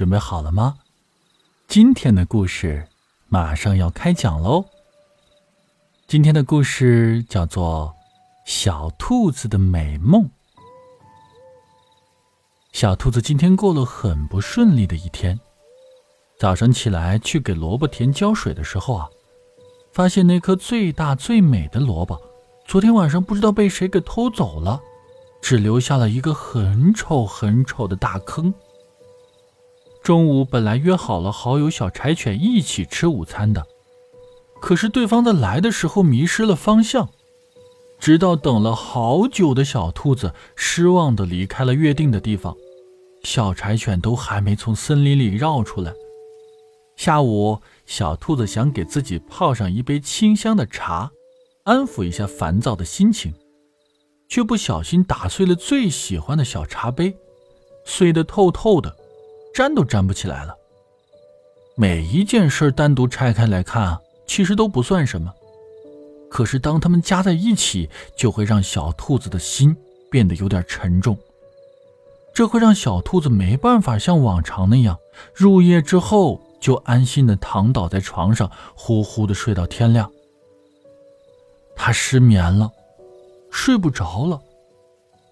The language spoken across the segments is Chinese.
准备好了吗？今天的故事马上要开讲喽。今天的故事叫做《小兔子的美梦》。小兔子今天过了很不顺利的一天。早上起来去给萝卜田浇水的时候啊，发现那颗最大最美的萝卜，昨天晚上不知道被谁给偷走了，只留下了一个很丑很丑的大坑。中午本来约好了好友小柴犬一起吃午餐的，可是对方在来的时候迷失了方向，直到等了好久的小兔子失望的离开了约定的地方，小柴犬都还没从森林里绕出来。下午，小兔子想给自己泡上一杯清香的茶，安抚一下烦躁的心情，却不小心打碎了最喜欢的小茶杯，碎得透透的。粘都粘不起来了。每一件事单独拆开来看，其实都不算什么，可是当它们加在一起，就会让小兔子的心变得有点沉重。这会让小兔子没办法像往常那样，入夜之后就安心的躺倒在床上，呼呼的睡到天亮。他失眠了，睡不着了，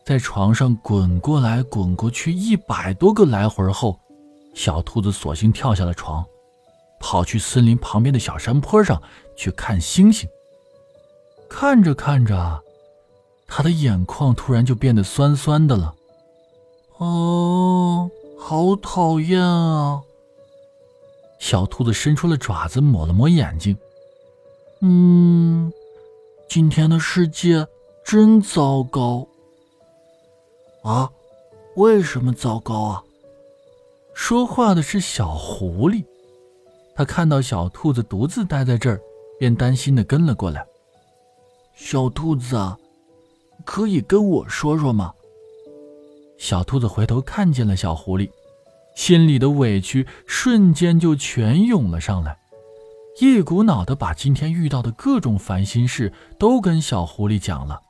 在床上滚过来滚过去一百多个来回后。小兔子索性跳下了床，跑去森林旁边的小山坡上去看星星。看着看着，他的眼眶突然就变得酸酸的了。哦，好讨厌啊！小兔子伸出了爪子抹了抹眼睛。嗯，今天的世界真糟糕。啊，为什么糟糕啊？说话的是小狐狸，他看到小兔子独自待在这儿，便担心的跟了过来。小兔子啊，可以跟我说说吗？小兔子回头看见了小狐狸，心里的委屈瞬间就全涌了上来，一股脑的把今天遇到的各种烦心事都跟小狐狸讲了。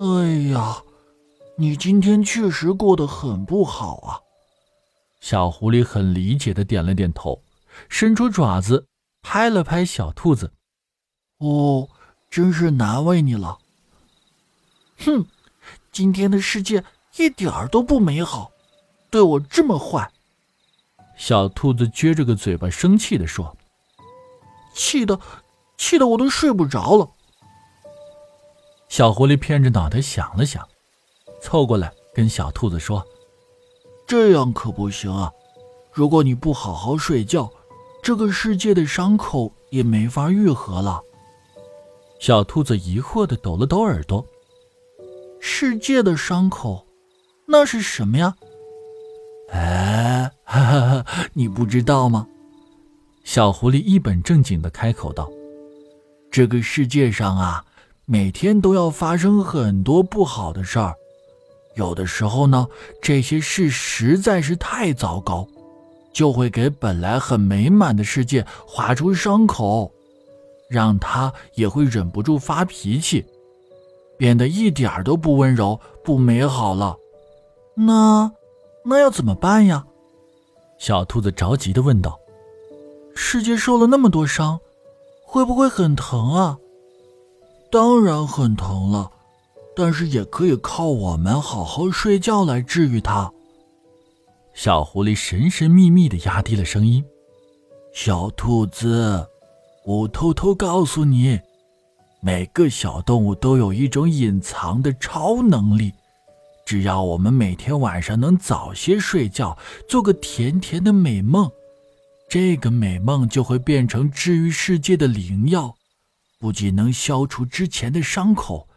哎呀，你今天确实过得很不好啊。小狐狸很理解的点了点头，伸出爪子拍了拍小兔子。“哦，真是难为你了。”“哼，今天的世界一点儿都不美好，对我这么坏。”小兔子撅着个嘴巴，生气的说。“气的，气的我都睡不着了。”小狐狸偏着脑袋想了想，凑过来跟小兔子说。这样可不行啊！如果你不好好睡觉，这个世界的伤口也没法愈合了。小兔子疑惑的抖了抖耳朵。世界的伤口，那是什么呀？哎，哈哈，你不知道吗？小狐狸一本正经的开口道：“这个世界上啊，每天都要发生很多不好的事儿。”有的时候呢，这些事实在是太糟糕，就会给本来很美满的世界划出伤口，让他也会忍不住发脾气，变得一点都不温柔、不美好了。那，那要怎么办呀？小兔子着急地问道。世界受了那么多伤，会不会很疼啊？当然很疼了。但是也可以靠我们好好睡觉来治愈它。小狐狸神神秘秘的压低了声音：“小兔子，我偷偷告诉你，每个小动物都有一种隐藏的超能力。只要我们每天晚上能早些睡觉，做个甜甜的美梦，这个美梦就会变成治愈世界的灵药，不仅能消除之前的伤口。”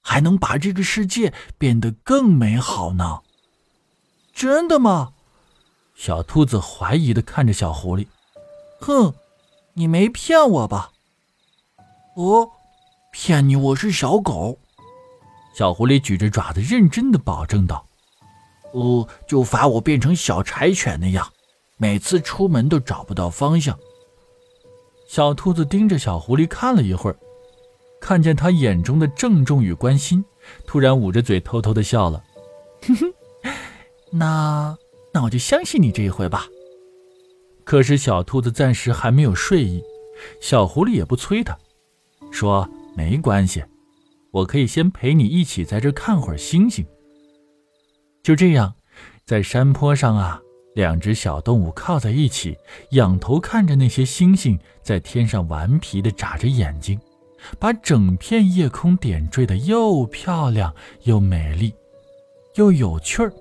还能把这个世界变得更美好呢？真的吗？小兔子怀疑的看着小狐狸。哼，你没骗我吧？哦，骗你我是小狗。小狐狸举着爪子认真的保证道：“哦，就罚我变成小柴犬那样，每次出门都找不到方向。”小兔子盯着小狐狸看了一会儿。看见他眼中的郑重与关心，突然捂着嘴偷偷的笑了。哼哼，那那我就相信你这一回吧。可是小兔子暂时还没有睡意，小狐狸也不催它，说没关系，我可以先陪你一起在这看会儿星星。就这样，在山坡上啊，两只小动物靠在一起，仰头看着那些星星在天上顽皮的眨着眼睛，把整片夜空点缀的又漂亮又美丽，又有趣儿。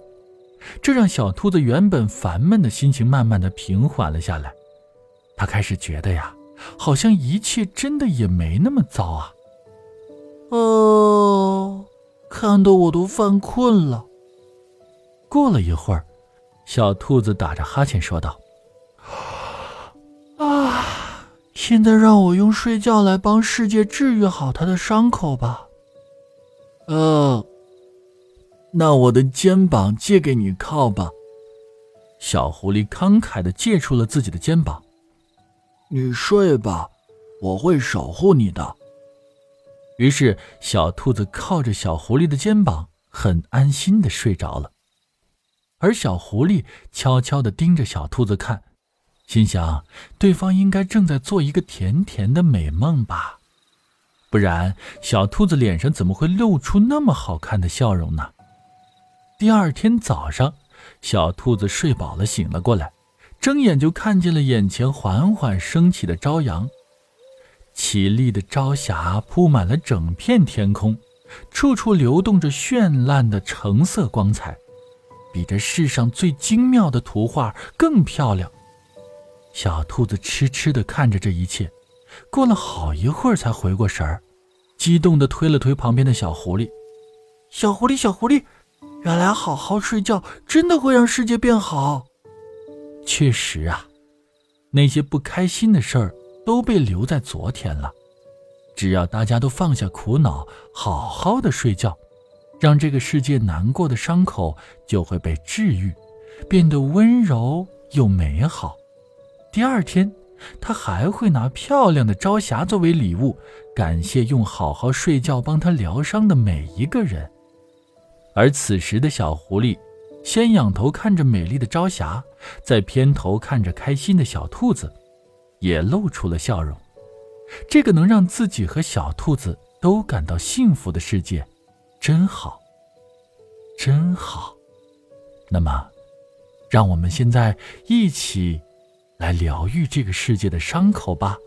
这让小兔子原本烦闷的心情慢慢的平缓了下来。他开始觉得呀，好像一切真的也没那么糟啊。哦，看得我都犯困了。过了一会儿，小兔子打着哈欠说道：“现在让我用睡觉来帮世界治愈好他的伤口吧。”呃。那我的肩膀借给你靠吧。小狐狸慷慨的借出了自己的肩膀。你睡吧，我会守护你的。于是，小兔子靠着小狐狸的肩膀，很安心的睡着了。而小狐狸悄悄的盯着小兔子看，心想：对方应该正在做一个甜甜的美梦吧？不然，小兔子脸上怎么会露出那么好看的笑容呢？第二天早上，小兔子睡饱了，醒了过来，睁眼就看见了眼前缓缓升起的朝阳。绮丽的朝霞铺满了整片天空，处处流动着绚烂的橙色光彩，比这世上最精妙的图画更漂亮。小兔子痴痴地看着这一切，过了好一会儿才回过神儿，激动地推了推旁边的小狐狸：“小狐狸，小狐狸！”原来好好睡觉真的会让世界变好。确实啊，那些不开心的事儿都被留在昨天了。只要大家都放下苦恼，好好的睡觉，让这个世界难过的伤口就会被治愈，变得温柔又美好。第二天，他还会拿漂亮的朝霞作为礼物，感谢用好好睡觉帮他疗伤的每一个人。而此时的小狐狸，先仰头看着美丽的朝霞，再偏头看着开心的小兔子，也露出了笑容。这个能让自己和小兔子都感到幸福的世界，真好，真好。那么，让我们现在一起来疗愈这个世界的伤口吧。